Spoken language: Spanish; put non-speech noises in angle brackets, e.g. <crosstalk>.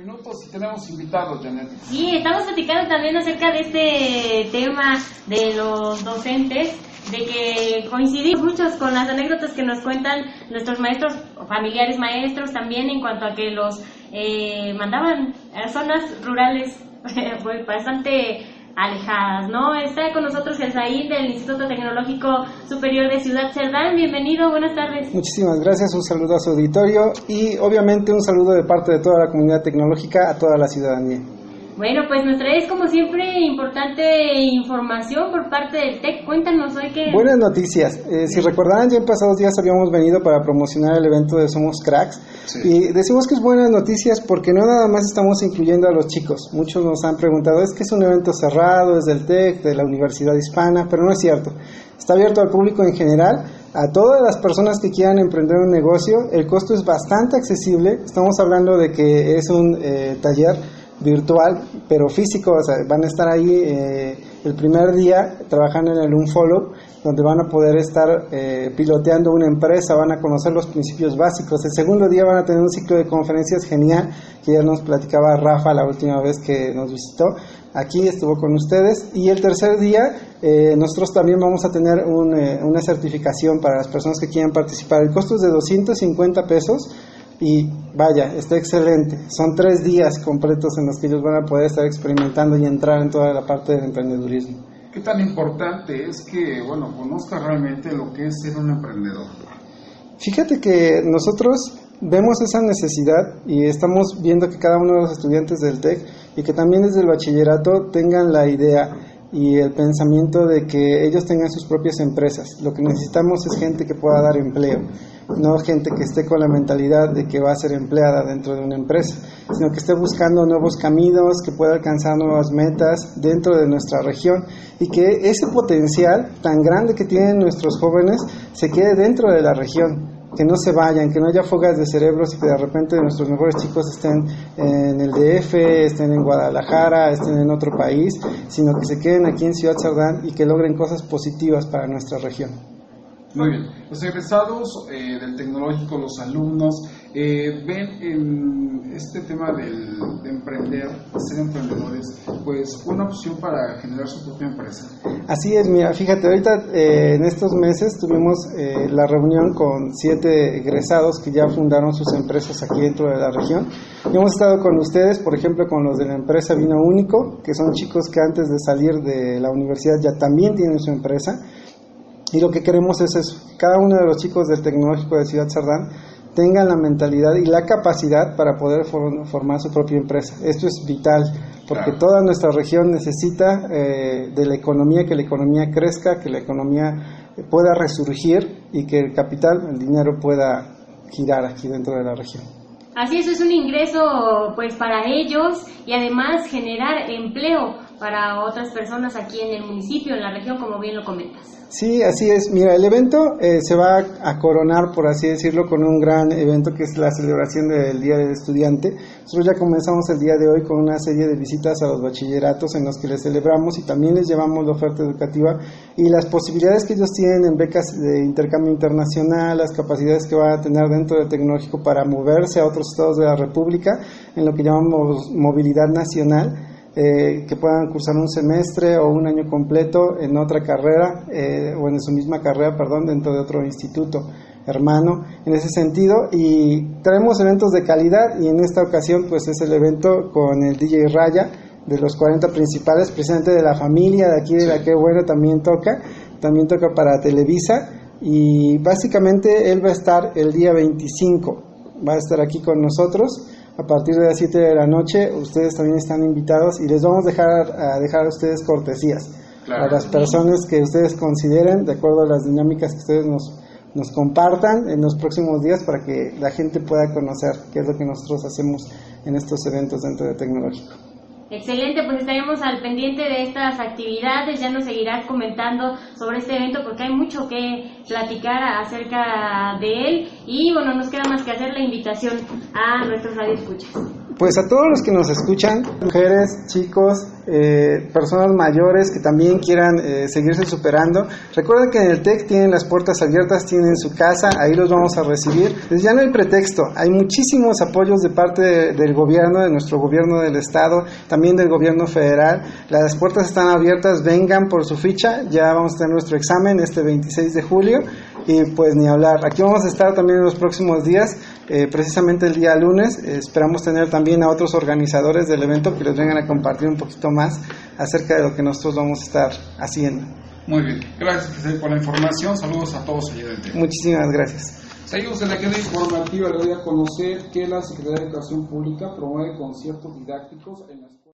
minutos y tenemos invitados, Janet. Sí, estamos platicando también acerca de este tema de los docentes, de que coincidimos muchos con las anécdotas que nos cuentan nuestros maestros, familiares maestros, también en cuanto a que los eh, mandaban a zonas rurales <laughs> bastante alejadas, ¿no? Está con nosotros el Said del Instituto Tecnológico Superior de Ciudad Cerdán. Bienvenido, buenas tardes. Muchísimas gracias, un saludo a su auditorio y obviamente un saludo de parte de toda la comunidad tecnológica a toda la ciudadanía. Bueno, pues nos traes como siempre importante información por parte del TEC. Cuéntanos hoy qué... Buenas noticias. Eh, si recordarán, ya en pasados días habíamos venido para promocionar el evento de Somos Cracks. Y decimos que es buenas noticias porque no nada más estamos incluyendo a los chicos. Muchos nos han preguntado, es que es un evento cerrado, es del TEC, de la Universidad Hispana, pero no es cierto. Está abierto al público en general a todas las personas que quieran emprender un negocio. El costo es bastante accesible. Estamos hablando de que es un eh, taller virtual, pero físico, o sea, van a estar ahí eh, el primer día trabajando en el Unfollow, donde van a poder estar eh, piloteando una empresa, van a conocer los principios básicos. El segundo día van a tener un ciclo de conferencias genial, que ya nos platicaba Rafa la última vez que nos visitó. Aquí estuvo con ustedes. Y el tercer día, eh, nosotros también vamos a tener una certificación para las personas que quieran participar. El costo es de 250 pesos y vaya, está excelente. Son tres días completos en los que ellos van a poder estar experimentando y entrar en toda la parte del emprendedurismo. ¿Qué tan importante es que, bueno, conozca realmente lo que es ser un emprendedor? Fíjate que nosotros vemos esa necesidad y estamos viendo que cada uno de los estudiantes del TEC y que también desde el bachillerato tengan la idea y el pensamiento de que ellos tengan sus propias empresas. Lo que necesitamos es gente que pueda dar empleo, no gente que esté con la mentalidad de que va a ser empleada dentro de una empresa, sino que esté buscando nuevos caminos, que pueda alcanzar nuevas metas dentro de nuestra región y que ese potencial tan grande que tienen nuestros jóvenes se quede dentro de la región que no se vayan, que no haya fugas de cerebros y que de repente nuestros mejores chicos estén en el DF, estén en Guadalajara, estén en otro país, sino que se queden aquí en Ciudad Sardán y que logren cosas positivas para nuestra región. Muy bien. Los egresados eh, del tecnológico, los alumnos, eh, ven en este tema del, de emprender, de ser emprendedores, pues una opción para generar su propia empresa. Así es, mira, fíjate, ahorita eh, en estos meses tuvimos la reunión con siete egresados que ya fundaron sus empresas aquí dentro de la región. Y hemos estado con ustedes, por ejemplo, con los de la empresa Vino Único, que son chicos que antes de salir de la universidad ya también tienen su empresa y lo que queremos es eso, cada uno de los chicos del Tecnológico de Ciudad Sardán tengan la mentalidad y la capacidad para poder formar su propia empresa. Esto es vital, porque toda nuestra región necesita eh, de la economía, que la economía crezca, que la economía pueda resurgir y que el capital, el dinero pueda girar aquí dentro de la región. Así es, es un ingreso pues para ellos y además generar empleo para otras personas aquí en el municipio, en la región, como bien lo comentas. Sí, así es. Mira, el evento eh, se va a coronar, por así decirlo, con un gran evento que es la celebración del Día del Estudiante. Nosotros ya comenzamos el día de hoy con una serie de visitas a los bachilleratos en los que les celebramos y también les llevamos la oferta educativa y las posibilidades que ellos tienen en becas de intercambio internacional, las capacidades que van a tener dentro del tecnológico para moverse a otros estados de la República en lo que llamamos movilidad nacional eh, que puedan cursar un semestre o un año completo en otra carrera eh, o en su misma carrera, perdón, dentro de otro instituto hermano en ese sentido. Y traemos eventos de calidad y en esta ocasión pues es el evento con el DJ Raya de los 40 principales, presidente de la familia de aquí de la que bueno también toca, también toca para Televisa. Y básicamente él va a estar el día 25, va a estar aquí con nosotros a partir de las 7 de la noche. Ustedes también están invitados y les vamos a dejar a, dejar a ustedes cortesías a las personas que ustedes consideren, de acuerdo a las dinámicas que ustedes nos, nos compartan en los próximos días para que la gente pueda conocer qué es lo que nosotros hacemos en estos eventos dentro de Tecnológico. Excelente, pues estaremos al pendiente de estas actividades, ya nos seguirás comentando sobre este evento porque hay mucho que platicar acerca de él y bueno, nos queda más que hacer la invitación a nuestros radioescuchas. Pues a todos los que nos escuchan, mujeres, chicos, eh, personas mayores que también quieran eh, seguirse superando, recuerden que en el TEC tienen las puertas abiertas, tienen su casa, ahí los vamos a recibir. Ya no hay pretexto, hay muchísimos apoyos de parte del gobierno, de nuestro gobierno del estado, también del gobierno federal. Las puertas están abiertas, vengan por su ficha, ya vamos a tener nuestro examen este 26 de julio y pues ni hablar. Aquí vamos a estar también en los próximos días, eh, precisamente el día lunes. esperamos tener también a otros organizadores del evento que les vengan a compartir un poquito más acerca de lo que nosotros vamos a estar haciendo. Muy bien, gracias por la información. Saludos a todos allí Muchísimas gracias. Seguimos en la queda informativa. Le voy a conocer que la Secretaría de Educación Pública promueve conciertos didácticos en las